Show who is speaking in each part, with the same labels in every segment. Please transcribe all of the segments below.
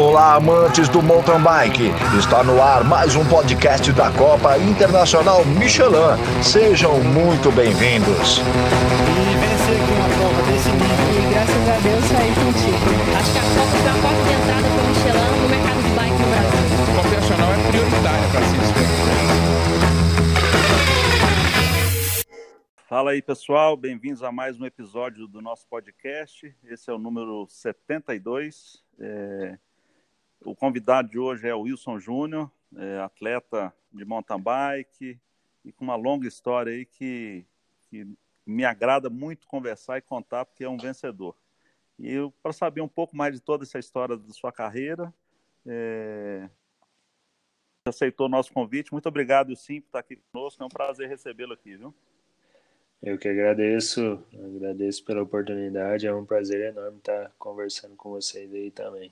Speaker 1: Olá, amantes do mountain bike. Está no ar mais um podcast da Copa Internacional Michelin. Sejam muito bem-vindos.
Speaker 2: Entrada Michelin no mercado de bike no Brasil.
Speaker 3: É para se
Speaker 4: Fala aí, pessoal. Bem-vindos a mais um episódio do nosso podcast. Esse é o número 72. É... O convidado de hoje é o Wilson Júnior, é atleta de mountain bike e com uma longa história aí que, que me agrada muito conversar e contar, porque é um vencedor. E para saber um pouco mais de toda essa história da sua carreira, é... aceitou o nosso convite. Muito obrigado, Sim, por estar aqui conosco. É um prazer recebê-lo aqui, viu?
Speaker 5: Eu que agradeço, agradeço pela oportunidade, é um prazer enorme estar conversando com vocês aí também.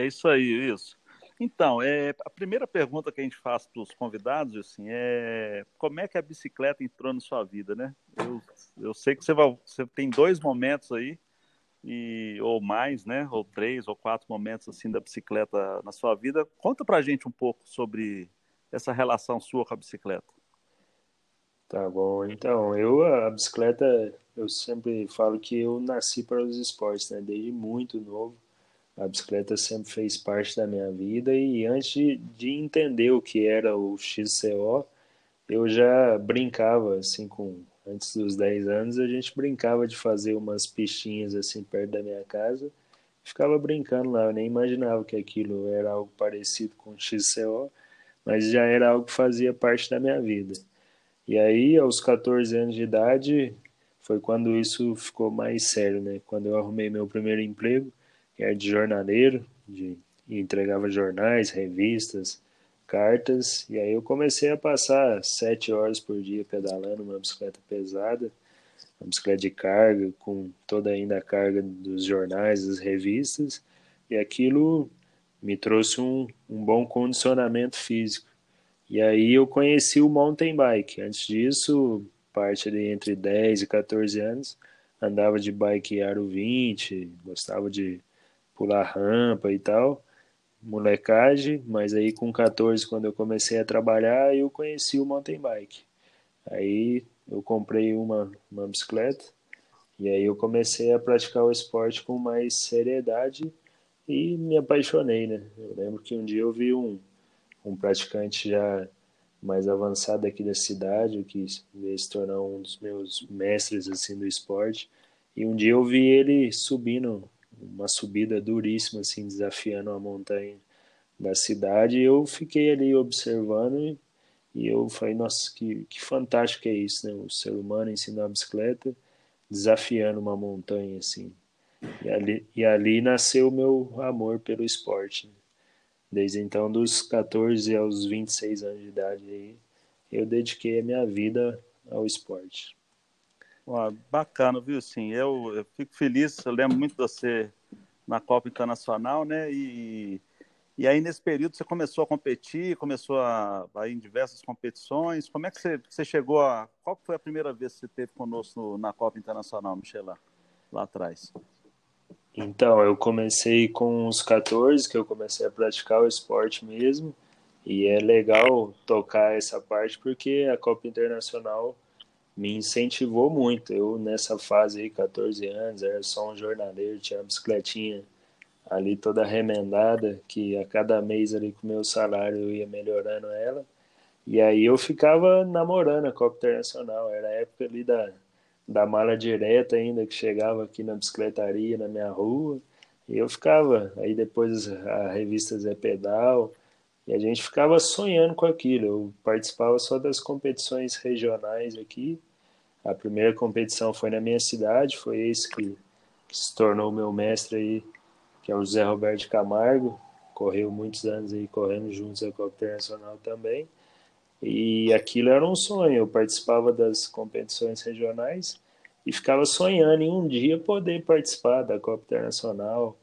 Speaker 4: É isso aí, isso. Então, é, a primeira pergunta que a gente faz para os convidados, assim, é como é que a bicicleta entrou na sua vida, né? Eu, eu sei que você, vai, você tem dois momentos aí, e, ou mais, né? Ou três ou quatro momentos assim da bicicleta na sua vida. Conta para a gente um pouco sobre essa relação sua com a bicicleta.
Speaker 5: Tá bom, então, eu, a bicicleta, eu sempre falo que eu nasci para os esportes, né? Desde muito novo, a bicicleta sempre fez parte da minha vida e antes de, de entender o que era o XCO, eu já brincava, assim, com, antes dos 10 anos, a gente brincava de fazer umas pistinhas, assim, perto da minha casa, ficava brincando lá, eu nem imaginava que aquilo era algo parecido com XCO, mas já era algo que fazia parte da minha vida. E aí, aos 14 anos de idade, foi quando isso ficou mais sério, né? Quando eu arrumei meu primeiro emprego, era de jornaleiro, de entregava jornais, revistas, cartas, e aí eu comecei a passar sete horas por dia pedalando uma bicicleta pesada, uma bicicleta de carga, com toda ainda a carga dos jornais, das revistas, e aquilo me trouxe um, um bom condicionamento físico. E aí eu conheci o mountain bike. Antes disso, parte ali entre 10 e 14 anos, andava de bike aro 20, gostava de pular rampa e tal, molecagem, mas aí com 14, quando eu comecei a trabalhar, eu conheci o mountain bike. Aí eu comprei uma, uma bicicleta e aí eu comecei a praticar o esporte com mais seriedade e me apaixonei, né? Eu lembro que um dia eu vi um um praticante já mais avançado aqui da cidade, que veio se tornar um dos meus mestres assim do esporte. E um dia eu vi ele subindo uma subida duríssima, assim, desafiando a montanha da cidade. E eu fiquei ali observando e, e eu falei, nossa, que, que fantástico é isso, né? O ser humano ensinar a bicicleta desafiando uma montanha, assim. E ali, e ali nasceu o meu amor pelo esporte. Né? Desde então, dos 14 aos 26 anos de idade, aí, eu dediquei a minha vida ao esporte.
Speaker 4: Bacana, viu? Sim, eu, eu, fico feliz. Eu lembro muito de você na Copa Internacional, né? E, e aí, nesse período, você começou a competir, começou a, a ir em diversas competições. Como é que você, você chegou a. Qual foi a primeira vez que você esteve conosco na Copa Internacional, Michelin, lá atrás?
Speaker 5: Então, eu comecei com uns 14, que eu comecei a praticar o esporte mesmo, e é legal tocar essa parte porque a Copa Internacional me incentivou muito. Eu, nessa fase aí, 14 anos, era só um jornaleiro, tinha uma bicicletinha ali toda remendada, que a cada mês ali com o meu salário eu ia melhorando ela. E aí eu ficava namorando a Copa Internacional, era a época ali da da mala direta ainda que chegava aqui na bicicletaria na minha rua e eu ficava aí depois a revista Zé Pedal e a gente ficava sonhando com aquilo eu participava só das competições regionais aqui a primeira competição foi na minha cidade foi esse que, que se tornou meu mestre aí que é o José Roberto Camargo correu muitos anos aí correndo juntos a Copa Internacional também e aquilo era um sonho. Eu participava das competições regionais e ficava sonhando em um dia poder participar da Copa Internacional,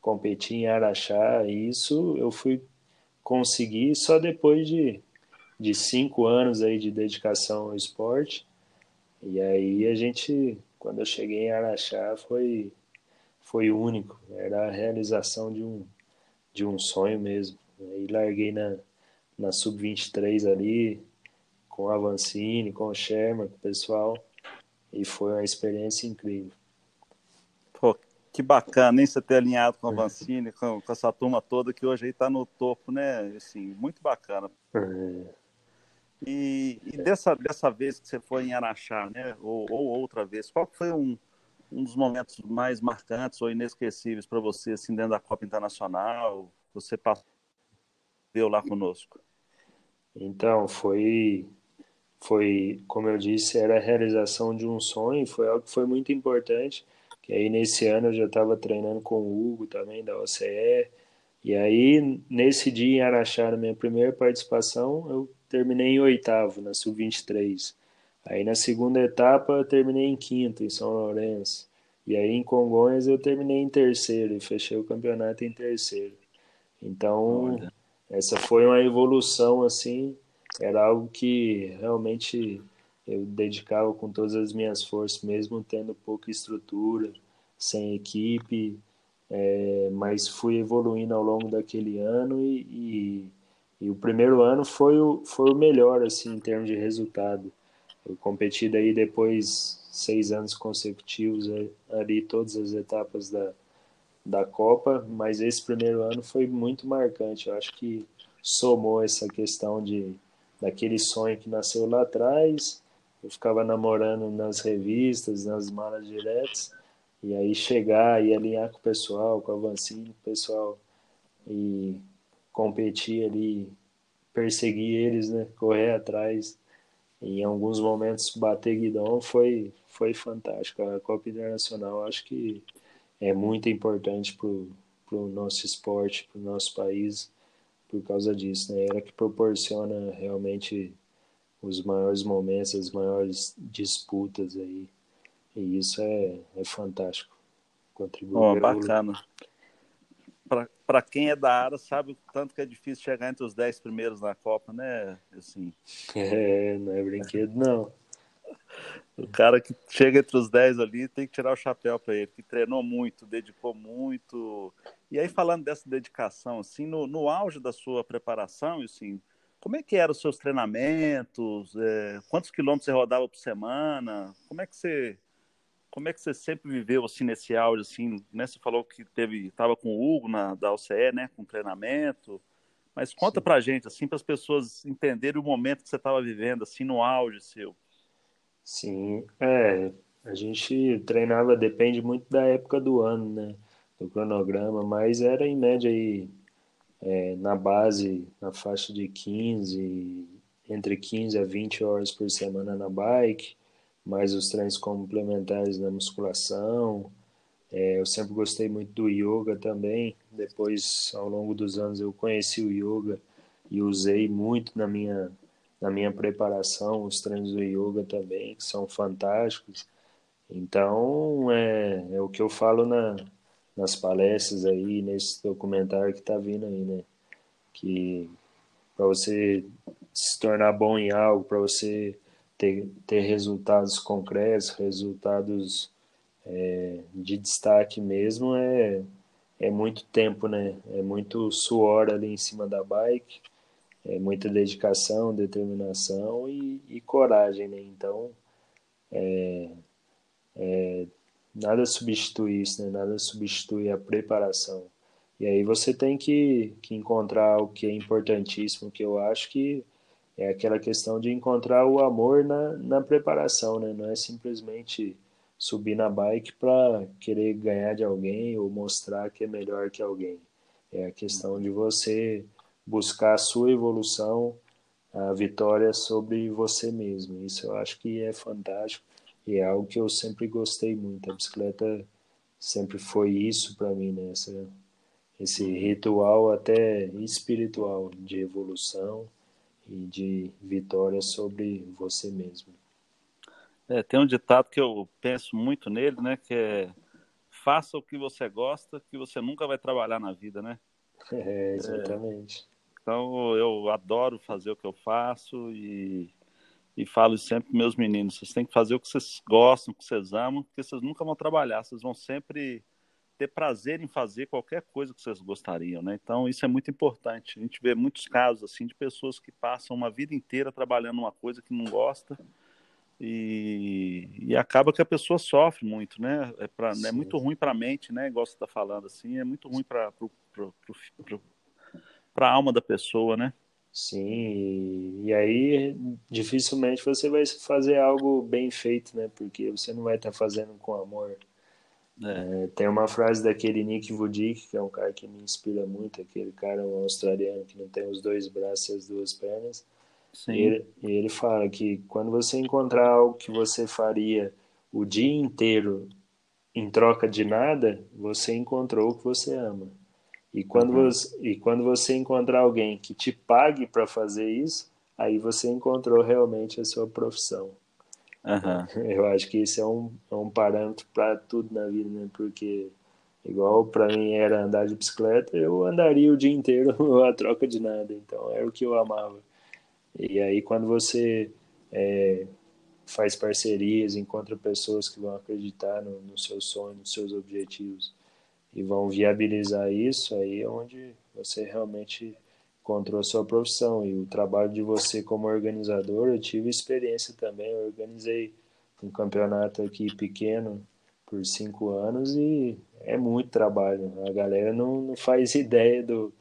Speaker 5: competir em Araxá. E isso eu fui conseguir só depois de, de cinco anos aí de dedicação ao esporte. E aí a gente, quando eu cheguei em Araxá, foi, foi único, era a realização de um, de um sonho mesmo. Aí larguei na, na Sub-23 ali, com a Avancini, com o Sherman, com o pessoal, e foi uma experiência incrível.
Speaker 4: Que bacana, hein, você ter alinhado com a Avancini, com, com essa turma toda que hoje aí está no topo, né? Assim, muito bacana.
Speaker 5: É.
Speaker 4: E, e, dessa, dessa vez que você foi em Araxá, né? Ou, ou outra vez, qual foi um, um dos momentos mais marcantes ou inesquecíveis para você, assim, dentro da Copa Internacional? Você passou lá conosco?
Speaker 5: Então, foi, foi, como eu disse, era a realização de um sonho, foi algo que foi muito importante, que aí nesse ano eu já estava treinando com o Hugo também, da OCE, e aí nesse dia em Araxá, na minha primeira participação, eu terminei em oitavo, na Sub-23. Aí na segunda etapa eu terminei em quinto, em São Lourenço. E aí em Congonhas eu terminei em terceiro e fechei o campeonato em terceiro. Então, Olha. essa foi uma evolução assim, era algo que realmente eu dedicava com todas as minhas forças, mesmo tendo pouca estrutura, sem equipe, é, mas fui evoluindo ao longo daquele ano e, e, e, o primeiro ano foi o, foi o melhor assim em termos de resultado. Eu competi daí depois seis anos consecutivos ali todas as etapas da, da Copa, mas esse primeiro ano foi muito marcante. Eu acho que somou essa questão de daquele sonho que nasceu lá atrás. Eu ficava namorando nas revistas, nas malas diretas, e aí chegar e alinhar com o pessoal, com a Vancini, o pessoal, e competir ali, perseguir eles, né? Correr atrás. E em alguns momentos bater guidão foi, foi fantástico. A Copa Internacional acho que é muito importante para o nosso esporte, para o nosso país, por causa disso. Né? Ela que proporciona realmente os maiores momentos, as maiores disputas aí. E isso é, é fantástico.
Speaker 4: Contribui oh, bacana. Para quem é da área, sabe o tanto que é difícil chegar entre os 10 primeiros na Copa, né? Assim.
Speaker 5: É, não é brinquedo, não.
Speaker 4: O cara que chega entre os 10 ali tem que tirar o chapéu para ele, que treinou muito, dedicou muito. E aí, falando dessa dedicação, assim, no, no auge da sua preparação, assim, como é que eram os seus treinamentos? É, quantos quilômetros você rodava por semana? Como é que você como é que você sempre viveu assim nesse auge assim, né? Você falou que teve estava com o Hugo na da OCE, né, com treinamento. Mas conta Sim. pra gente assim para as pessoas entenderem o momento que você estava vivendo assim no auge seu.
Speaker 5: Sim, é, a gente treinava depende muito da época do ano, né? Do cronograma, mas era em média aí é, na base, na faixa de 15, entre 15 a 20 horas por semana na bike mais os treinos complementares na musculação. É, eu sempre gostei muito do yoga também. Depois, ao longo dos anos, eu conheci o yoga e usei muito na minha na minha preparação os treinos do yoga também, que são fantásticos. Então, é, é o que eu falo na, nas palestras aí, nesse documentário que está vindo aí, né? Que para você se tornar bom em algo, para você ter, ter resultados concretos, resultados é, de destaque mesmo, é, é muito tempo, né? É muito suor ali em cima da bike, é muita dedicação, determinação e, e coragem, né? Então, é, é, nada substitui isso, né? Nada substitui a preparação. E aí você tem que, que encontrar o que é importantíssimo, que eu acho que é aquela questão de encontrar o amor na, na preparação, né? Não é simplesmente subir na bike para querer ganhar de alguém ou mostrar que é melhor que alguém. É a questão de você buscar a sua evolução, a vitória sobre você mesmo. Isso eu acho que é fantástico e é algo que eu sempre gostei muito. A bicicleta sempre foi isso para mim, né? Essa, esse ritual até espiritual de evolução e de vitória sobre você mesmo.
Speaker 4: É, tem um ditado que eu penso muito nele, né? Que é faça o que você gosta, que você nunca vai trabalhar na vida, né?
Speaker 5: É, exatamente. É,
Speaker 4: então eu adoro fazer o que eu faço e, e falo sempre para meus meninos, vocês têm que fazer o que vocês gostam, o que vocês amam, porque vocês nunca vão trabalhar, vocês vão sempre ter prazer em fazer qualquer coisa que vocês gostariam, né? Então isso é muito importante. A gente vê muitos casos assim de pessoas que passam uma vida inteira trabalhando uma coisa que não gosta e, e acaba que a pessoa sofre muito, né? É, pra, é muito ruim para a mente, né? Igual você está falando assim, é muito ruim para a alma da pessoa, né?
Speaker 5: Sim, e aí dificilmente você vai fazer algo bem feito, né? Porque você não vai estar fazendo com amor. É. É, tem uma frase daquele Nick Vujic, que é um cara que me inspira muito, aquele cara um australiano que não tem os dois braços e as duas pernas. Sim. E ele, e ele fala que quando você encontrar algo que você faria o dia inteiro em troca de nada, você encontrou o que você ama. E quando, uhum. você, e quando você encontrar alguém que te pague para fazer isso, aí você encontrou realmente a sua profissão. Uhum. Eu acho que isso é um, é um parâmetro para tudo na vida, né? Porque, igual para mim era andar de bicicleta, eu andaria o dia inteiro a troca de nada. Então, era o que eu amava. E aí, quando você é, faz parcerias, encontra pessoas que vão acreditar no, no seu sonho, nos seus objetivos e vão viabilizar isso, aí é onde você realmente encontrou a sua profissão e o trabalho de você como organizador, eu tive experiência também, eu organizei um campeonato aqui pequeno por cinco anos e é muito trabalho, a galera não, não faz ideia do,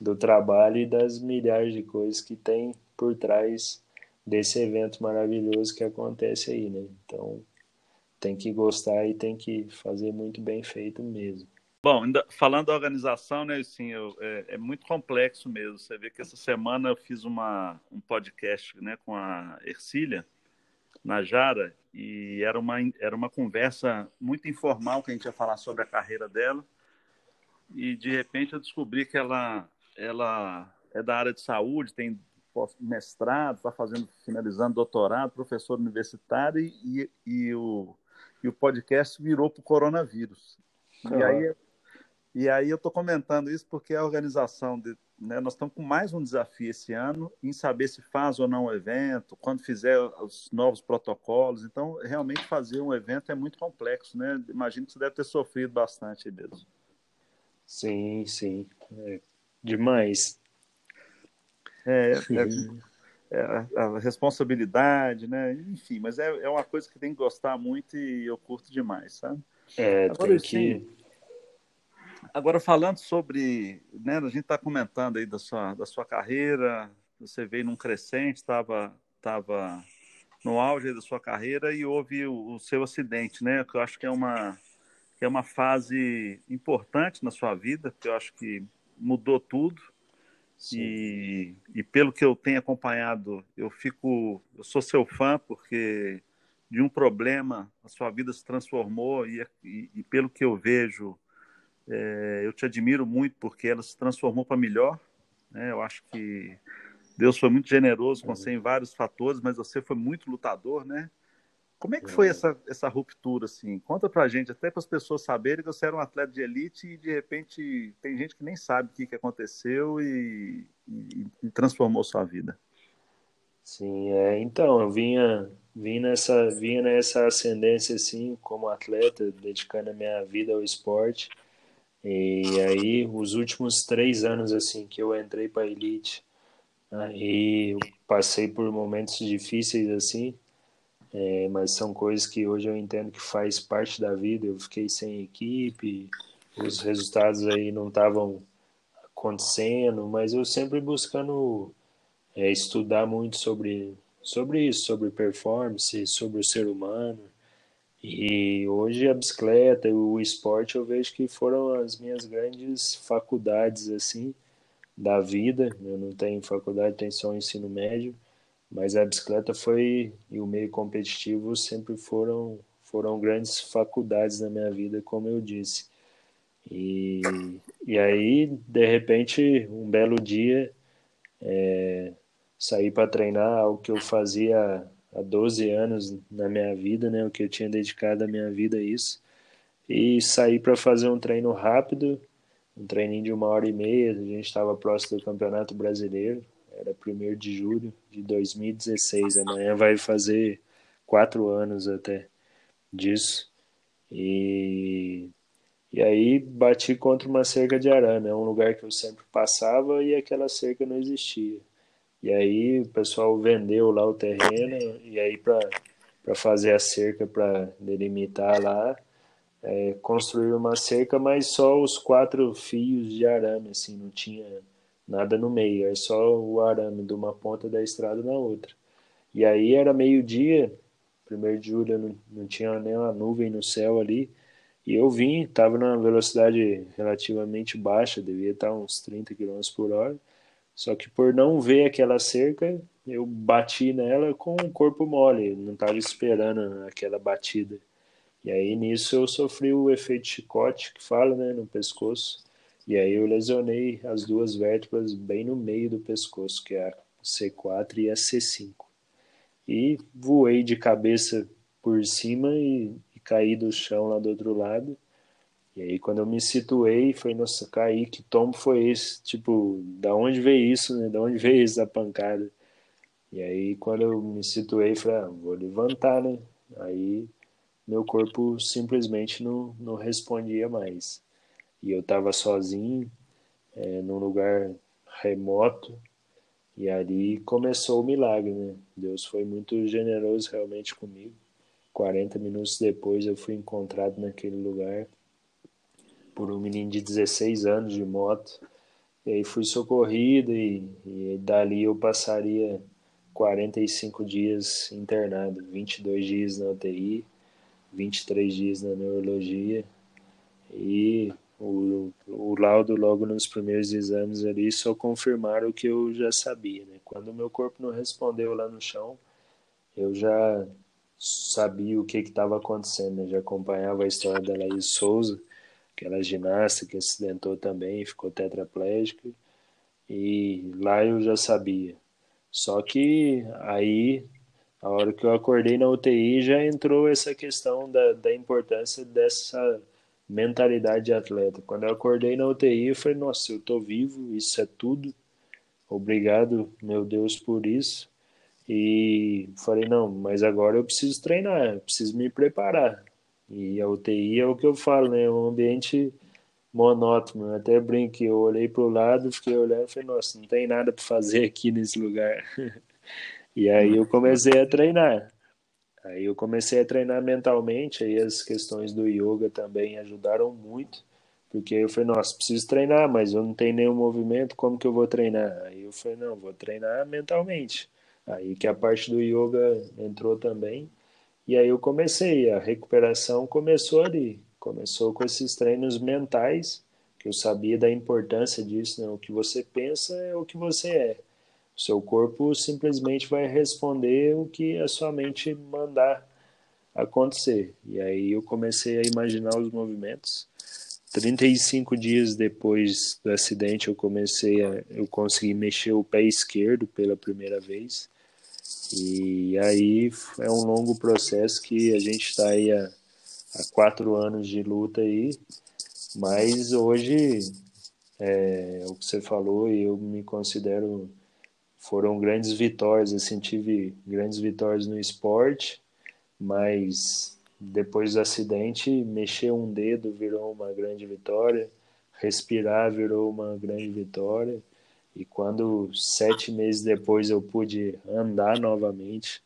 Speaker 5: do trabalho e das milhares de coisas que tem por trás desse evento maravilhoso que acontece aí, né? Então tem que gostar e tem que fazer muito bem feito mesmo.
Speaker 4: Bom, ainda, falando da organização, né, assim, eu, é, é, muito complexo mesmo. Você vê que essa semana eu fiz uma, um podcast né, com a Ercília, na Jara, e era uma, era uma conversa muito informal que a gente ia falar sobre a carreira dela. E de repente eu descobri que ela, ela é da área de saúde, tem mestrado, está fazendo, finalizando doutorado, professor universitário, e, e, o, e o podcast virou para o coronavírus. E aí e aí eu estou comentando isso porque a organização, de, né, nós estamos com mais um desafio esse ano em saber se faz ou não o evento, quando fizer os novos protocolos. Então, realmente fazer um evento é muito complexo, né? Imagino que você deve ter sofrido bastante mesmo.
Speaker 5: Sim, sim. É demais.
Speaker 4: É, é, é a responsabilidade, né? Enfim, mas é, é uma coisa que tem que gostar muito e eu curto demais, sabe?
Speaker 5: É, Agora, tem que
Speaker 4: Agora, falando sobre, né, a gente está comentando aí da sua, da sua carreira, você veio num crescente, estava tava no auge da sua carreira e houve o, o, seu acidente, né, que eu acho que é uma, que é uma fase importante na sua vida, que eu acho que mudou tudo. E, e pelo que eu tenho acompanhado, eu fico, eu sou seu fã porque de um problema a sua vida se transformou e, e, e pelo que eu vejo é, eu te admiro muito porque ela se transformou para melhor. Né? Eu acho que Deus foi muito generoso com você em vários fatores, mas você foi muito lutador, né? Como é que foi essa, essa ruptura, assim? Conta pra gente, até para as pessoas saberem que você era um atleta de elite e, de repente, tem gente que nem sabe o que, que aconteceu e, e, e transformou sua vida.
Speaker 5: Sim, é, então, eu vinha, vinha, nessa, vinha nessa ascendência, assim, como atleta, dedicando a minha vida ao esporte. E aí, os últimos três anos, assim, que eu entrei para elite, aí eu passei por momentos difíceis, assim, é, mas são coisas que hoje eu entendo que faz parte da vida. Eu fiquei sem equipe, os resultados aí não estavam acontecendo, mas eu sempre buscando é, estudar muito sobre, sobre isso, sobre performance, sobre o ser humano, e hoje a bicicleta e o esporte eu vejo que foram as minhas grandes faculdades assim da vida. Eu não tenho faculdade, tenho só ensino médio, mas a bicicleta foi e o meio competitivo sempre foram foram grandes faculdades na minha vida, como eu disse. E, e aí, de repente, um belo dia, é, saí para treinar, algo que eu fazia há 12 anos na minha vida, né, o que eu tinha dedicado a minha vida a isso. E saí para fazer um treino rápido, um treininho de uma hora e meia, a gente estava próximo do Campeonato Brasileiro, era 1 de julho de 2016, amanhã vai fazer quatro anos até disso. E, E aí bati contra uma cerca de arame, é um lugar que eu sempre passava e aquela cerca não existia. E aí o pessoal vendeu lá o terreno e aí para fazer a cerca para delimitar lá, é, construir uma cerca, mas só os quatro fios de arame, assim, não tinha nada no meio, é só o arame de uma ponta da estrada na outra. E aí era meio-dia, primeiro de julho, não, não tinha nem uma nuvem no céu ali, e eu vim, estava numa velocidade relativamente baixa, devia estar uns 30 km por hora, só que por não ver aquela cerca, eu bati nela com o corpo mole, não estava esperando aquela batida. E aí nisso eu sofri o efeito chicote que fala, né, no pescoço. E aí eu lesionei as duas vértebras bem no meio do pescoço, que é a C4 e a C5. E voei de cabeça por cima e, e caí do chão lá do outro lado. E aí quando eu me situei, foi, nossa, caí, que tombo foi esse? Tipo, da onde veio isso, né? Da onde veio essa pancada? E aí quando eu me situei, falei, ah, vou levantar, né? Aí meu corpo simplesmente não, não respondia mais. E eu estava sozinho, é, num lugar remoto, e ali começou o milagre, né? Deus foi muito generoso realmente comigo. 40 minutos depois eu fui encontrado naquele lugar por um menino de 16 anos de moto. E aí fui socorrido e, e dali eu passaria 45 dias internado, 22 dias na UTI, 23 dias na neurologia e o, o laudo logo nos primeiros exames ali só confirmaram o que eu já sabia, né? Quando o meu corpo não respondeu lá no chão, eu já sabia o que estava acontecendo, né? já acompanhava a história da Laís Souza, aquela ginasta que acidentou também, ficou tetraplégica, e lá eu já sabia. Só que aí, a hora que eu acordei na UTI, já entrou essa questão da, da importância dessa mentalidade de atleta. Quando eu acordei na UTI, eu falei, nossa, eu tô vivo, isso é tudo. Obrigado, meu Deus, por isso. E falei, não, mas agora eu preciso treinar, preciso me preparar. E a UTI é o que eu falo, né? É um ambiente monótono. Eu até brinco, eu olhei para o lado, fiquei olhando e falei, nossa, não tem nada para fazer aqui nesse lugar. e aí eu comecei a treinar. Aí eu comecei a treinar mentalmente, aí as questões do yoga também ajudaram muito, porque eu falei, nossa, preciso treinar, mas eu não tenho nenhum movimento, como que eu vou treinar? Aí eu falei, não, vou treinar mentalmente. Aí que a parte do yoga entrou também, e aí eu comecei, a recuperação começou ali, começou com esses treinos mentais, que eu sabia da importância disso, né? O que você pensa é o que você é. O seu corpo simplesmente vai responder o que a sua mente mandar acontecer. E aí eu comecei a imaginar os movimentos. 35 dias depois do acidente eu comecei a eu consegui mexer o pé esquerdo pela primeira vez e aí é um longo processo que a gente está aí há, há, quatro anos de luta aí, mas hoje é, o que você falou e eu me considero foram grandes vitórias, assim, tive grandes vitórias no esporte, mas depois do acidente, mexer um dedo virou uma grande vitória, respirar virou uma grande vitória, e quando sete meses depois eu pude andar novamente,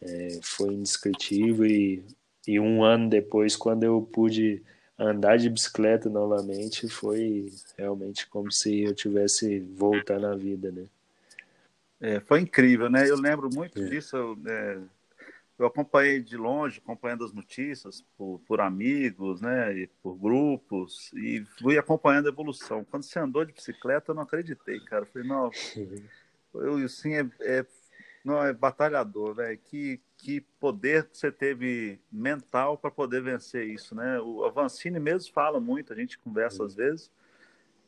Speaker 5: é, foi indescritível. E, e um ano depois, quando eu pude andar de bicicleta novamente, foi realmente como se eu tivesse voltado à vida, né?
Speaker 4: É, foi incrível, né? Eu lembro muito é. disso. É, eu acompanhei de longe, acompanhando as notícias por, por, amigos, né, e por grupos, e fui acompanhando a evolução. Quando você andou de bicicleta, eu não acreditei, cara. Eu falei, não, eu sim é, é, não, é batalhador, velho. Que, que poder que você teve mental para poder vencer isso, né? O Avancini mesmo fala muito, a gente conversa às vezes.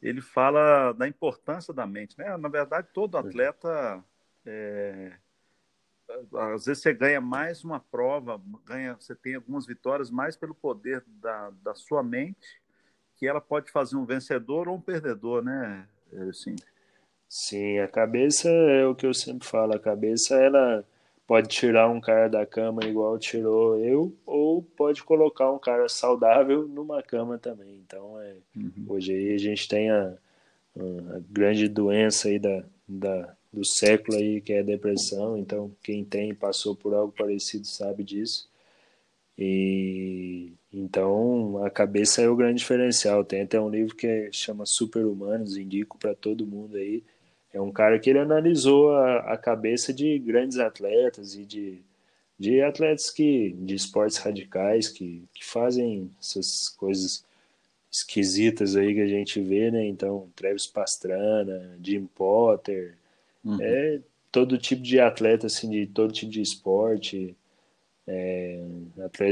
Speaker 4: Ele fala da importância da mente, né? Na verdade, todo atleta é, às vezes você ganha mais uma prova, ganha, você tem algumas vitórias mais pelo poder da, da sua mente, que ela pode fazer um vencedor ou um perdedor, né? Assim.
Speaker 5: Sim, a cabeça é o que eu sempre falo, a cabeça ela pode tirar um cara da cama igual tirou eu, ou pode colocar um cara saudável numa cama também. Então, é, uhum. hoje aí a gente tem a, a grande doença aí da, da, do século aí, que é depressão. Então, quem tem, passou por algo parecido, sabe disso. E então a cabeça é o grande diferencial. Tem até um livro que chama Super Humanos, indico para todo mundo aí é um cara que ele analisou a, a cabeça de grandes atletas e de, de atletas que de esportes radicais que, que fazem essas coisas esquisitas aí que a gente vê, né? Então, Travis Pastrana, Jim Potter, uhum. é todo tipo de atleta assim de todo tipo de esporte, é,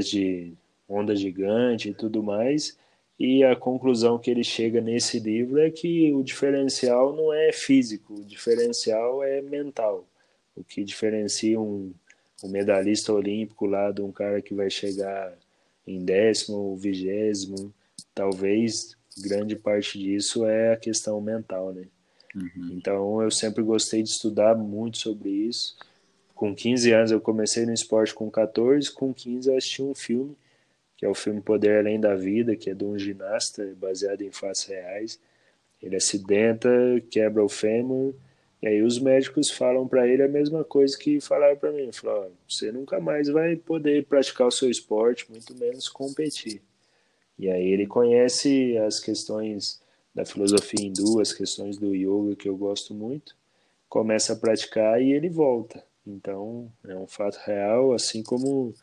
Speaker 5: de onda gigante e tudo mais. E a conclusão que ele chega nesse livro é que o diferencial não é físico, o diferencial é mental. O que diferencia um, um medalhista olímpico lá de um cara que vai chegar em décimo ou vigésimo, talvez grande parte disso é a questão mental, né? Uhum. Então eu sempre gostei de estudar muito sobre isso. Com 15 anos eu comecei no esporte com 14, com 15 eu assisti um filme que é o filme Poder Além da Vida, que é de um ginasta baseado em fatos reais. Ele acidenta, quebra o fêmur, e aí os médicos falam para ele a mesma coisa que falaram para mim. Falaram, você nunca mais vai poder praticar o seu esporte, muito menos competir. E aí ele conhece as questões da filosofia hindu, as questões do yoga que eu gosto muito, começa a praticar e ele volta. Então é um fato real, assim como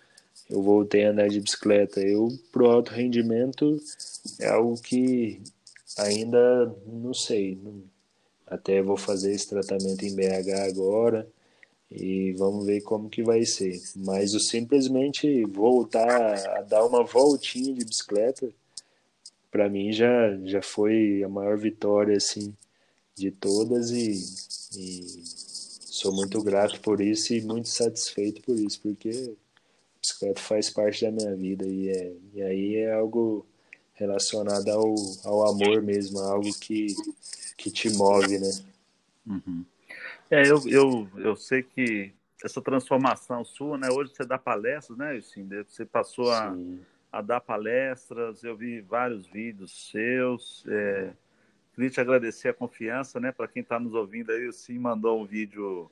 Speaker 5: eu voltei a andar de bicicleta. Eu, pro alto rendimento, é algo que ainda não sei. Até vou fazer esse tratamento em BH agora e vamos ver como que vai ser. Mas o simplesmente voltar a dar uma voltinha de bicicleta, para mim já, já foi a maior vitória assim de todas e, e sou muito grato por isso e muito satisfeito por isso, porque bicicleta faz parte da minha vida e, é, e aí é algo relacionado ao, ao amor mesmo, algo que, que te move, né?
Speaker 4: Uhum. É, eu, eu, eu sei que essa transformação sua, né? Hoje você dá palestras, né? Assim, você passou a, a dar palestras, eu vi vários vídeos seus. É, queria te agradecer a confiança, né? Para quem está nos ouvindo aí, o Sim mandou um vídeo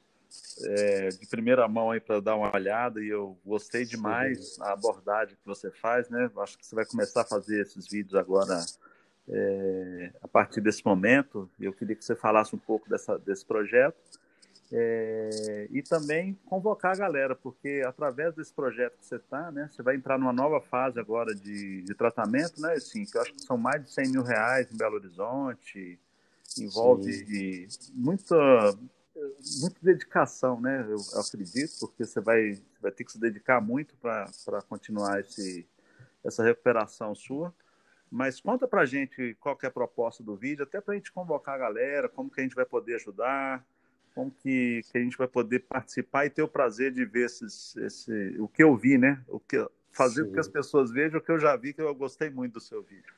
Speaker 4: é, de primeira mão aí para dar uma olhada e eu gostei demais Sim. a abordagem que você faz, né? Acho que você vai começar a fazer esses vídeos agora é, a partir desse momento. Eu queria que você falasse um pouco dessa, desse projeto é, e também convocar a galera, porque através desse projeto que você está, né? Você vai entrar numa nova fase agora de, de tratamento, né? Assim, que eu acho que são mais de 100 mil reais em Belo Horizonte envolve Sim. muita muita dedicação, né? Eu, acredito, porque você vai, você vai ter que se dedicar muito para continuar esse, essa recuperação sua. Mas conta para gente qual é a proposta do vídeo, até para a gente convocar a galera, como que a gente vai poder ajudar, como que, que a gente vai poder participar e ter o prazer de ver esses, esse, o que eu vi, né? O que, fazer com que as pessoas vejam o que eu já vi, que eu gostei muito do seu vídeo.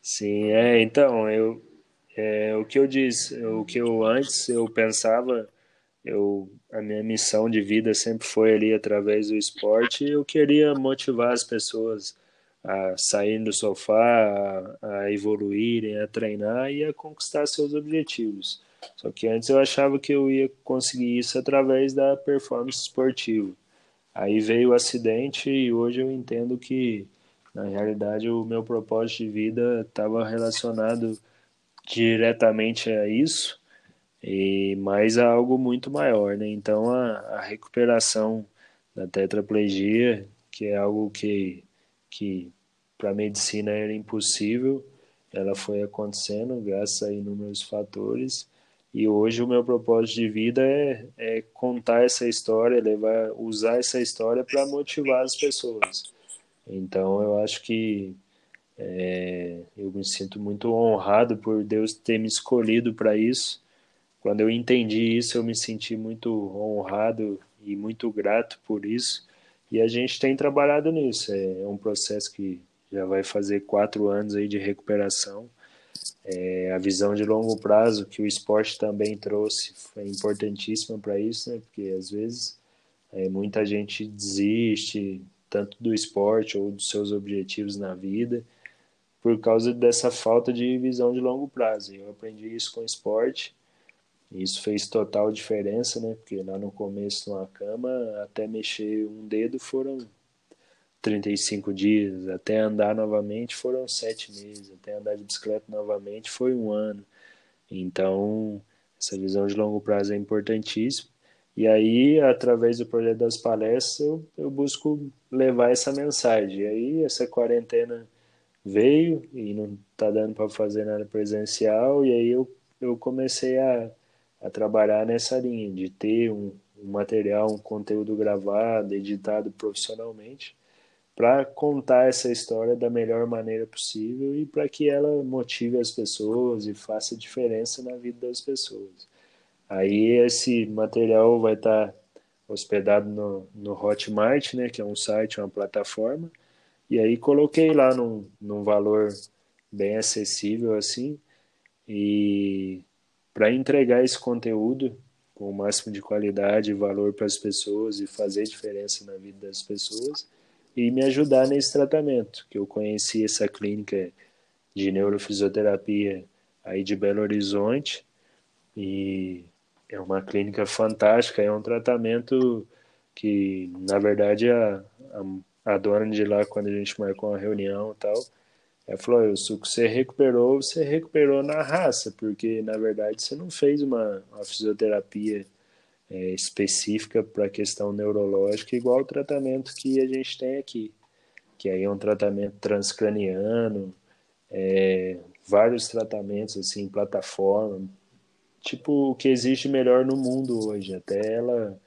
Speaker 5: Sim, é, então, eu, é, o que eu disse, o que eu antes eu pensava, eu a minha missão de vida sempre foi ali através do esporte. Eu queria motivar as pessoas a saírem do sofá, a, a evoluírem, a treinar e a conquistar seus objetivos. Só que antes eu achava que eu ia conseguir isso através da performance esportiva. Aí veio o acidente e hoje eu entendo que na realidade o meu propósito de vida estava relacionado diretamente a isso, e mais a algo muito maior, né? Então a, a recuperação da tetraplegia, que é algo que, que para a medicina era impossível, ela foi acontecendo graças a inúmeros fatores. E hoje o meu propósito de vida é, é contar essa história, levar, usar essa história para motivar as pessoas. Então eu acho que é, eu me sinto muito honrado por Deus ter me escolhido para isso. Quando eu entendi isso, eu me senti muito honrado e muito grato por isso. E a gente tem trabalhado nisso. É, um processo que já vai fazer quatro anos aí de recuperação. É, a visão de longo prazo que o esporte também trouxe foi importantíssima para isso, né? Porque às vezes É, muita gente desiste, tanto do esporte ou dos seus objetivos na vida, por causa dessa falta de visão de longo prazo. Eu aprendi isso com o esporte, e isso fez total diferença, né? Porque lá no começo, numa cama, até mexer um dedo foram 35 dias, até andar novamente foram sete meses, até andar de bicicleta novamente foi um ano. Então, essa visão de longo prazo é importantíssima. E aí, através do projeto das palestras, eu, eu busco levar essa mensagem. E aí, essa quarentena veio e não está dando para fazer nada presencial, e aí eu, eu comecei a, a trabalhar nessa linha, de ter um, um material, um conteúdo gravado, editado profissionalmente, para contar essa história da melhor maneira possível e para que ela motive as pessoas e faça diferença na vida das pessoas. Aí esse material vai estar tá hospedado no, no Hotmart, né, que é um site, uma plataforma, e aí coloquei lá num, num valor bem acessível assim, e para entregar esse conteúdo com o máximo de qualidade e valor para as pessoas e fazer diferença na vida das pessoas e me ajudar nesse tratamento, que eu conheci essa clínica de neurofisioterapia aí de Belo Horizonte e é uma clínica fantástica, é um tratamento que, na verdade, a, a, a dona de lá, quando a gente marcou uma reunião e tal, ela falou, o suco você recuperou, você recuperou na raça, porque, na verdade, você não fez uma, uma fisioterapia é, específica para a questão neurológica, igual o tratamento que a gente tem aqui, que aí é um tratamento transcraniano, é, vários tratamentos, assim, plataforma, tipo o que existe melhor no mundo hoje. Até ela,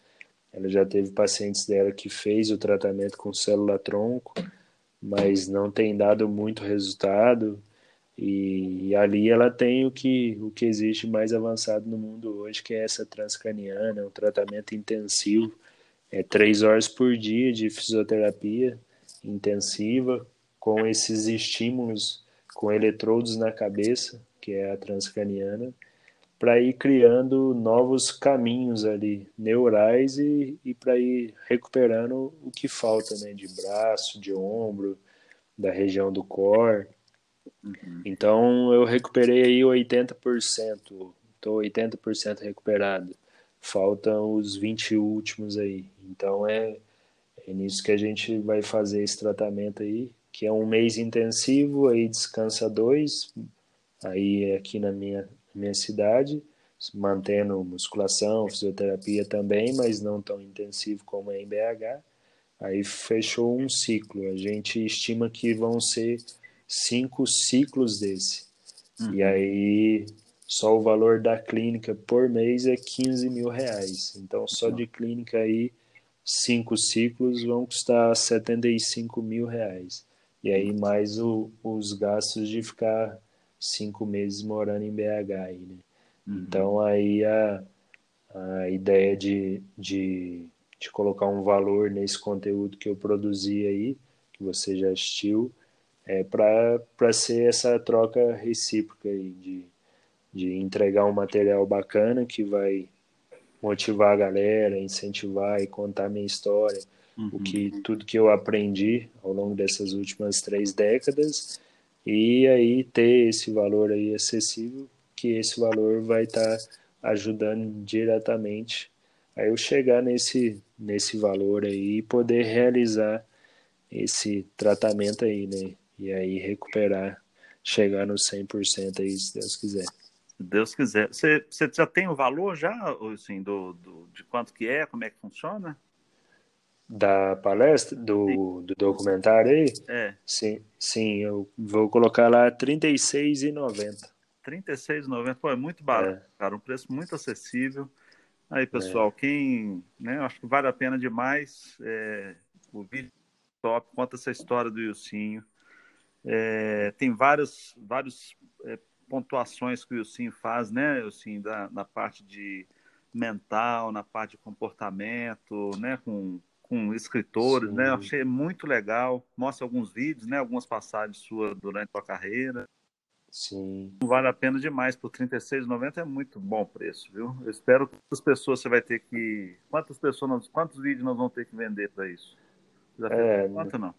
Speaker 5: ela já teve pacientes dela que fez o tratamento com célula tronco, mas não tem dado muito resultado. E, ali ela tem o que, o que existe mais avançado no mundo hoje, que é essa transcraniana, um tratamento intensivo, é três horas por dia de fisioterapia intensiva, com esses estímulos com eletrodos na cabeça, que é a transcraniana, para ir criando novos caminhos ali neurais e, e para ir recuperando o que falta, né, de braço, de ombro, da região do core. Uhum. Então eu recuperei aí 80%, estou 80% recuperado. Faltam os 20 últimos aí. Então é, é nisso que a gente vai fazer esse tratamento aí, que é um mês intensivo, aí descansa dois, aí aqui na minha minha cidade, mantendo musculação, fisioterapia também, mas não tão intensivo como é em BH. Aí fechou um ciclo. A gente estima que vão ser cinco ciclos desse. Uhum. E aí só o valor da clínica por mês é 15 mil reais. Então só de clínica aí cinco ciclos vão custar 75 mil reais. E aí mais o, os gastos de ficar cinco meses morando em BH aí, né? Uhum. Então aí a, a ideia de, de, de colocar um valor nesse conteúdo que eu produzi aí, que você já assistiu, é para ser essa troca recíproca de, de entregar um material bacana que vai motivar a galera, incentivar e contar minha história, uhum. o que tudo que eu aprendi ao longo dessas últimas três décadas e aí ter esse valor aí acessível, que esse valor vai estar tá ajudando diretamente a eu chegar nesse, nesse valor aí e poder realizar esse tratamento aí, né? E aí recuperar, chegar no 100% aí, se Deus quiser. Se
Speaker 4: Deus quiser. Você, você já tem o valor já, assim, do, do, de quanto que é, como é que funciona?
Speaker 5: da palestra, do, do documentário aí?
Speaker 4: É.
Speaker 5: Sim, sim, eu vou colocar lá R$ 36,90.
Speaker 4: R$ 36,90, pô, é muito barato, é. cara, um preço muito acessível. Aí, pessoal, é. quem, né, acho que vale a pena demais, é, o vídeo top, conta essa história do Ilcinho. É, tem várias, várias é, pontuações que o Ilcinho faz, né, Ilcinho, da, na parte de mental, na parte de comportamento, né, com com escritores, Sim. né? Eu achei muito legal. Mostra alguns vídeos, né? Algumas passagens suas durante a sua carreira.
Speaker 5: Sim.
Speaker 4: Vale a pena demais, por R$ 36,90 é muito bom preço, viu? Eu espero que quantas pessoas você vai ter que. Quantas pessoas, quantos vídeos nós vamos ter que vender para isso? Já
Speaker 5: É,
Speaker 4: quanto não?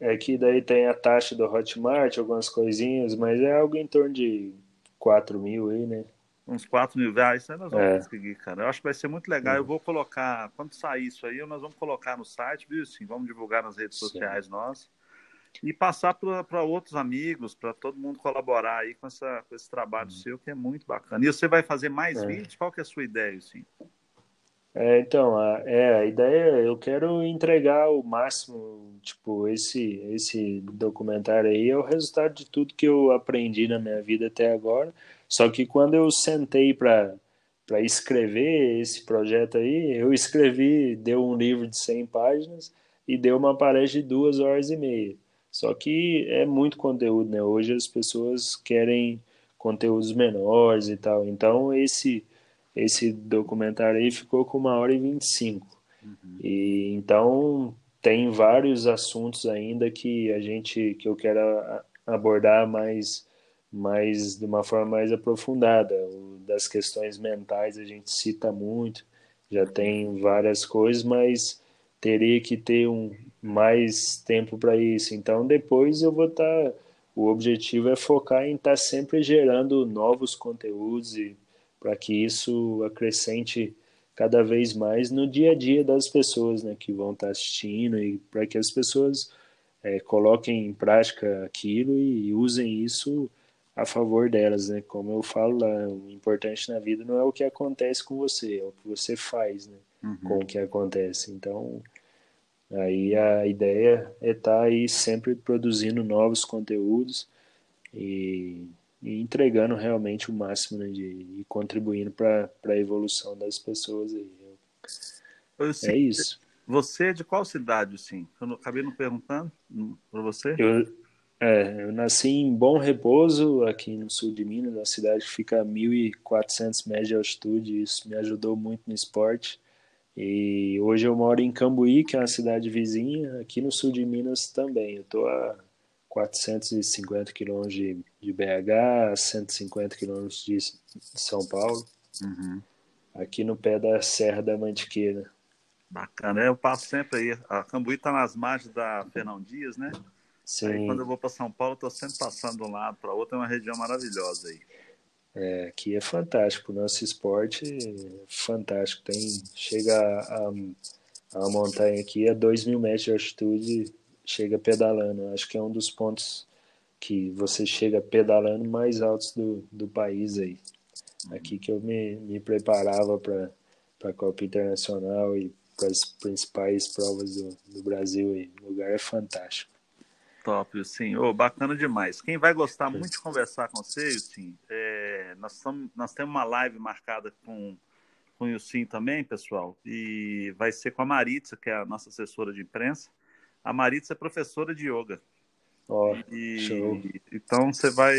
Speaker 5: É que daí tem a taxa do Hotmart, algumas coisinhas, mas é algo em torno de 4 mil aí, né?
Speaker 4: Uns 4 mil reais, isso aí nós vamos
Speaker 5: É.
Speaker 4: conseguir, cara. Eu acho que vai ser muito legal. Eu vou colocar, quando sair isso aí, nós vamos colocar no site, viu? Sim, vamos divulgar nas redes
Speaker 5: Sim.
Speaker 4: sociais nossas. E passar para outros amigos, para todo mundo colaborar aí com, essa, com esse trabalho seu, que é muito bacana. E você vai fazer mais
Speaker 5: É.
Speaker 4: vídeos? Qual que é a sua ideia, assim?
Speaker 5: É, então, a, é, a ideia, eu quero entregar o máximo, tipo, esse, esse documentário aí é o resultado de tudo que eu aprendi na minha vida até agora, só que quando eu sentei para para escrever esse projeto aí, eu escrevi, deu um livro de 100 páginas e deu uma palestra de duas horas e meia. Só que é muito conteúdo, né? Hoje as pessoas querem conteúdos menores e tal. Então esse esse documentário aí ficou com uma hora e vinte e cinco. E então tem vários assuntos ainda que a gente que eu quero abordar mais mais de uma forma mais aprofundada. O das questões mentais a gente cita muito, já tem várias coisas, mas teria que ter um mais tempo para isso. Então depois eu vou estar o objetivo é focar em estar sempre gerando novos conteúdos e para que isso acrescente cada vez mais no dia a dia das pessoas, né, que vão estar assistindo e para que as pessoas é, coloquem em prática aquilo e usem isso a favor delas, né? Como eu falo lá, o importante na vida não é o que acontece com você, é o que você faz, né? Com o que acontece. Então, aí a ideia é estar aí sempre produzindo novos conteúdos e, e entregando realmente o máximo, né? De, e contribuindo para a evolução das pessoas aí.
Speaker 4: Eu,
Speaker 5: É isso.
Speaker 4: Você é de qual cidade, sim? Eu não, acabei não perguntando para você.
Speaker 5: Eu, é, eu nasci em Bom Repouso, aqui no sul de Minas, uma cidade que fica a 1.400 metros de altitude, isso me ajudou muito no esporte. E hoje eu moro em Cambuí, que é uma cidade vizinha, aqui no sul de Minas também. Eu estou a 450 quilômetros de, de BH, 150 quilômetros de São Paulo,
Speaker 4: Uhum.
Speaker 5: aqui no pé da Serra da Mantiqueira.
Speaker 4: Bacana. Eu passo sempre aí. A Cambuí está nas margens da Fernão Dias, né? Aí
Speaker 5: Sim,
Speaker 4: quando eu vou para São Paulo, estou sempre passando de um lado para outro. É uma região maravilhosa aí.
Speaker 5: É, aqui é fantástico, o nosso esporte é fantástico. Tem, chega a, a, a montanha aqui a 2 mil metros de altitude, chega pedalando. Acho que é um dos pontos que você chega pedalando mais altos do, do país aí. Aqui que eu me, me preparava para a Copa Internacional e para as principais provas do, do Brasil aí. O lugar é fantástico.
Speaker 4: Top, sim. Ô, bacana demais. Quem vai gostar muito de conversar com você, sim, é, nós, nós temos uma live marcada com, com o Yusin também, pessoal, e vai ser com a Maritza, que é a nossa assessora de imprensa. A Maritza é professora de yoga.
Speaker 5: Ó,
Speaker 4: E,
Speaker 5: show.
Speaker 4: então você vai.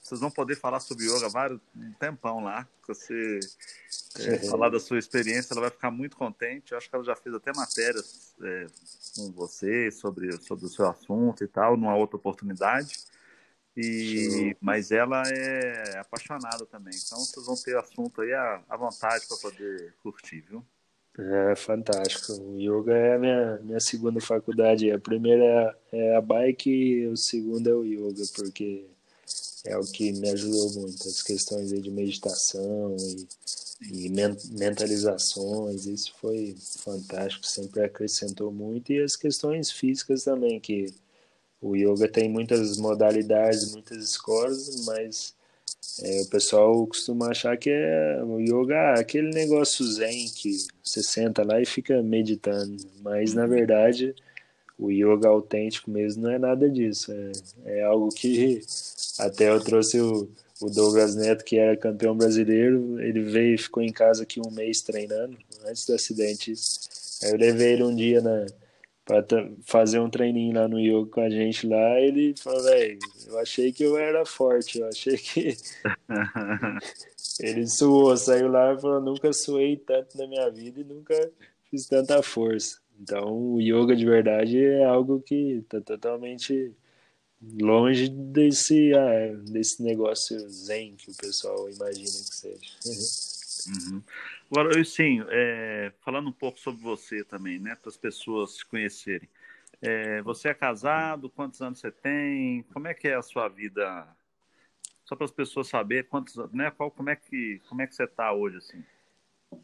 Speaker 4: Vocês vão poder falar sobre yoga vários um tempão lá. Você é, falar da sua experiência, ela vai ficar muito contente. Eu acho que ela já fez até matérias é, com você sobre, sobre o seu assunto e tal, numa outra oportunidade. E, mas ela é apaixonada também. Então vocês vão ter assunto aí à, à vontade para poder curtir, viu?
Speaker 5: É fantástico. O yoga é a minha, minha segunda faculdade. A primeira é a, é a bike e o segundo é o yoga, porque é o que me ajudou muito. As questões de meditação e, e men- mentalizações, isso foi fantástico, sempre acrescentou muito. E as questões físicas também, que o yoga tem muitas modalidades, muitas escolas, mas é, o pessoal costuma achar que é o yoga aquele negócio zen que você senta lá e fica meditando, mas na verdade o yoga autêntico mesmo não é nada disso, é, é algo que até eu trouxe o, o Douglas Neto, que era campeão brasileiro, ele veio e ficou em casa aqui um mês treinando, antes do acidente. Aí eu levei ele um dia na para fazer um treininho lá no yoga com a gente lá, ele falou, velho, eu achei que eu era forte, eu achei que ele suou, saiu lá e falou, nunca suei tanto na minha vida e nunca fiz tanta força. Então, o yoga de verdade é algo que tá totalmente longe desse, ah, desse negócio zen que o pessoal imagina que seja.
Speaker 4: Uhum. Agora, eu, sim, é, falando um pouco sobre você também, né, para as pessoas te conhecerem. É, você é casado? Quantos anos você tem? Como é que é a sua vida? Só para as pessoas saberem quantos, né, qual, como é que como é que você está hoje assim?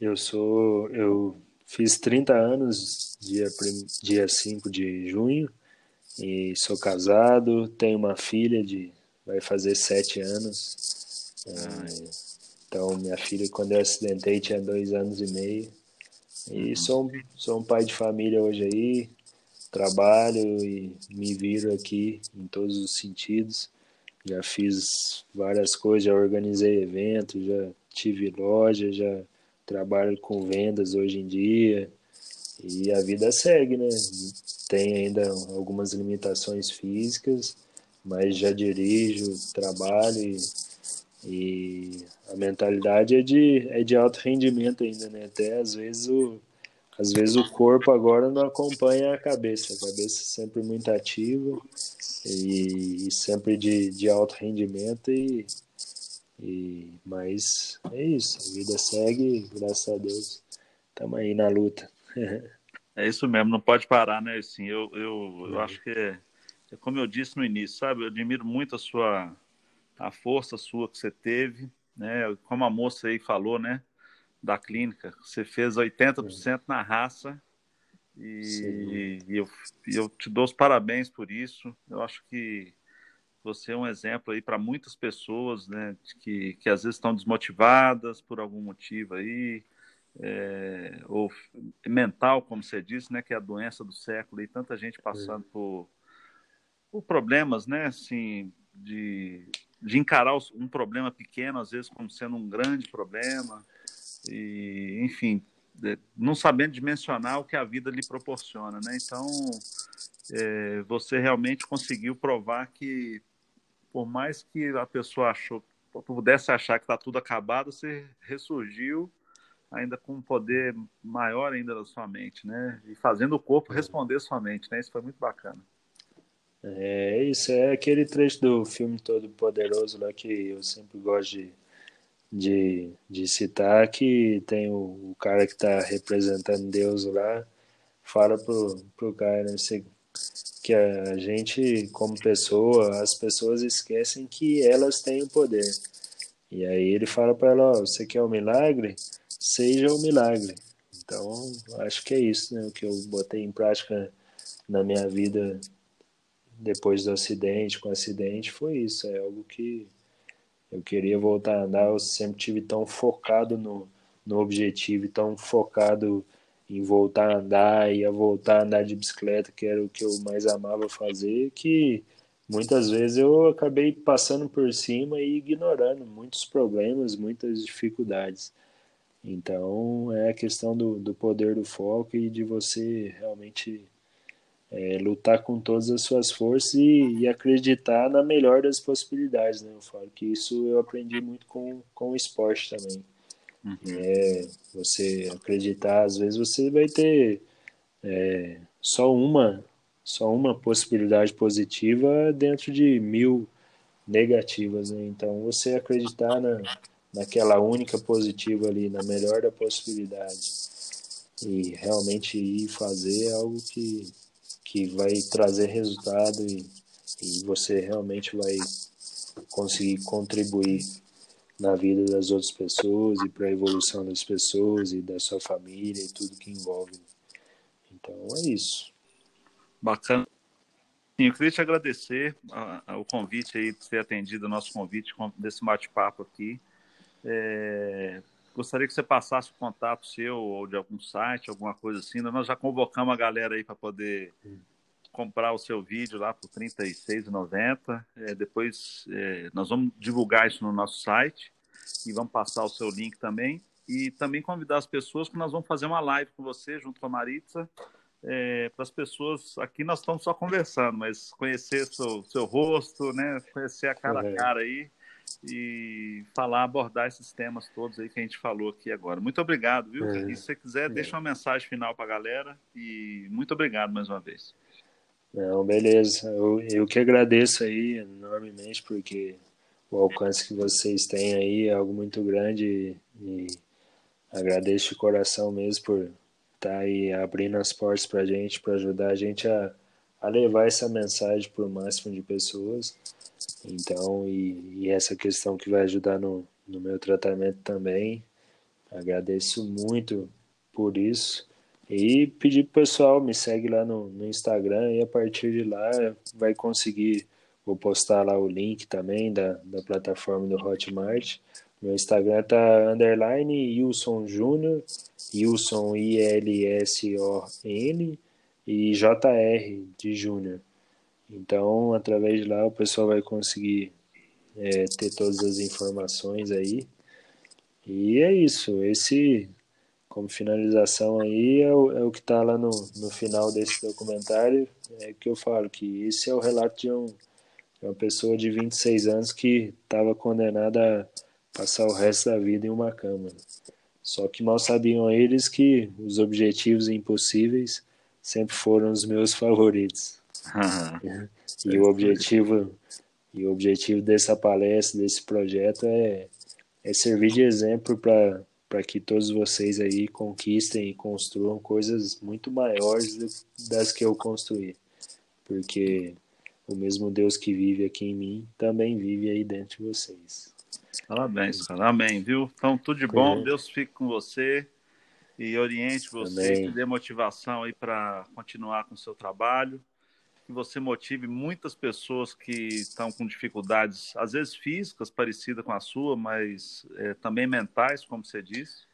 Speaker 5: Eu sou, eu fiz 30 anos dia dia 5 de junho e sou casado, tenho uma filha de vai fazer sete anos. É, então minha filha quando eu acidentei tinha dois anos e meio e uhum. sou, sou um pai de família hoje aí, trabalho e me viro aqui em todos os sentidos. Já fiz várias coisas, já organizei eventos, já tive loja, já trabalho com vendas hoje em dia. E a vida segue, né? Tem ainda algumas limitações físicas, mas já dirijo, trabalho e, e a mentalidade é de, é de alto rendimento ainda, né? Até às vezes o, às vezes o corpo agora não acompanha a cabeça. A cabeça é sempre muito ativa e, e sempre de, de alto rendimento e, e mas é isso, a vida segue, graças a Deus. Estamos aí na luta.
Speaker 4: é isso mesmo, não pode parar, né? Assim, eu, eu, eu acho que é, é, como eu disse no início, sabe? Eu admiro muito a sua a força sua que você teve, né? Como a moça aí falou, né? da clínica. Você fez 80% na raça e, e eu, eu te dou os parabéns por isso. Eu acho que você é um exemplo aí para muitas pessoas, né, que, que às vezes estão desmotivadas por algum motivo aí, é, ou mental, como você disse, né, que é a doença do século, e tanta gente passando é. por, por problemas, né, assim, de, de encarar um problema pequeno, às vezes, como sendo um grande problema, e, enfim, não sabendo dimensionar o que a vida lhe proporciona, né? Então, é, você realmente conseguiu provar que, por mais que a pessoa achou, pudesse achar que está tudo acabado, você ressurgiu ainda com um poder maior ainda da sua mente, né? E fazendo o corpo responder sua mente, né? Isso foi muito bacana.
Speaker 5: É, isso é aquele trecho do filme Todo Poderoso lá que eu sempre gosto de de, de citar que tem o, o cara que está representando Deus lá, fala pro, pro cara né, que a gente, como pessoa, as pessoas esquecem que elas têm o poder. E aí ele fala para ela, ó, você quer um milagre? Seja um milagre. Então, acho que é isso, né? O que eu botei em prática na minha vida depois do acidente, com o acidente, foi isso. É algo que eu queria voltar a andar, eu sempre tive tão focado no, no objetivo, tão focado em voltar a andar e a voltar a andar de bicicleta, que era o que eu mais amava fazer, que muitas vezes eu acabei passando por cima e ignorando muitos problemas, muitas dificuldades. Então é a questão do, do poder do foco e de você realmente é, lutar com todas as suas forças e, e, acreditar na melhor das possibilidades, né? Eu falo que isso eu aprendi muito com, com o esporte também. Uhum. É, você acreditar, às vezes você vai ter é, só uma só uma possibilidade positiva dentro de mil negativas, né? Então você acreditar na, naquela única positiva ali, na melhor da possibilidade e realmente ir fazer algo que que vai trazer resultado e, e você realmente vai conseguir contribuir na vida das outras pessoas e para a evolução das pessoas e da sua família e tudo que envolve. Então é isso.
Speaker 4: Bacana. Eu queria te agradecer o convite aí, por ter atendido o nosso convite desse bate-papo aqui. É, gostaria que você passasse o contato seu ou de algum site, alguma coisa assim. Nós já convocamos a galera aí para poder comprar o seu vídeo lá por R$ 36,90. É, depois é, nós vamos divulgar isso no nosso site e vamos passar o seu link também. E também convidar as pessoas que nós vamos fazer uma live com você, junto com a Maritza, é, para as pessoas. Aqui nós estamos só conversando, mas conhecer seu, seu rosto, né? conhecer a cara a cara aí e falar, abordar esses temas todos aí que a gente falou aqui agora. Muito obrigado, viu? É. E se você quiser, é. deixa uma mensagem final para a galera e muito obrigado mais uma vez.
Speaker 5: Não, beleza. Eu, eu que agradeço aí enormemente, porque o alcance que vocês têm aí é algo muito grande e agradeço de coração mesmo por estar tá aí abrindo as portas para a gente, para ajudar a gente a, a levar essa mensagem para o máximo de pessoas. Então, e, e, essa questão que vai ajudar no, no meu tratamento também. Agradeço muito por isso. E pedir pro pessoal, me segue lá no, no Instagram e a partir de lá vai conseguir. Vou postar lá o link também da, da plataforma do Hotmart. Meu Instagram tá underline Wilson Júnior, Wilson I-L-S-O-N e JR de Júnior. Então, através de lá, o pessoal vai conseguir é, ter todas as informações aí. E é isso. Esse, como finalização aí, é o, é o que está lá no, no final desse documentário. É que eu falo que esse é o relato de, um, uma pessoa de 26 anos que estava condenada a passar o resto da vida em uma cama. Só que mal sabiam eles que os objetivos impossíveis sempre foram os meus favoritos. e o objetivo e o objetivo dessa palestra, desse projeto é, é servir de exemplo para que todos vocês aí conquistem e construam coisas muito maiores das que eu construí. Porque o mesmo Deus que vive aqui em mim também vive aí dentro de vocês.
Speaker 4: Parabéns, cara. Amém, viu? Então, tudo de bom. É. Deus fique com você e oriente você, Amém. dê motivação aí para continuar com o seu trabalho que você motive muitas pessoas que estão com dificuldades, às vezes físicas, parecidas com a sua, mas é, também mentais, como você disse,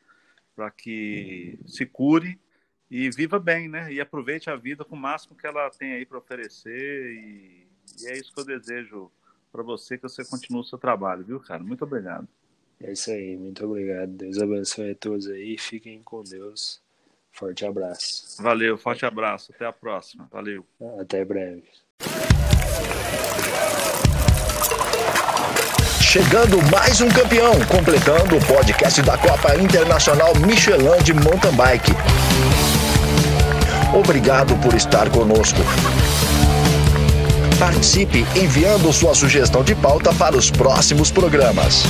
Speaker 4: para que se cure e viva bem, né? E aproveite a vida com o máximo que ela tem aí para oferecer. E, e, é isso que eu desejo para você, que você continue o seu trabalho, viu, cara? Muito obrigado.
Speaker 5: É isso aí, muito obrigado. Deus abençoe a todos aí. Fiquem com Deus. Forte abraço.
Speaker 4: Valeu, forte abraço. Até a próxima. Valeu.
Speaker 5: Até breve.
Speaker 1: Chegando mais um campeão, completando o podcast da Copa Internacional Michelin de Mountain Bike. Obrigado por estar conosco. Participe enviando sua sugestão de pauta para os próximos programas.